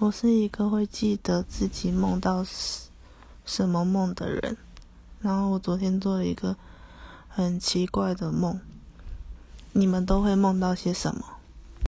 我是一个会记得自己梦到什么梦的人。然后我昨天做了一个很奇怪的梦你们都会梦到些什么？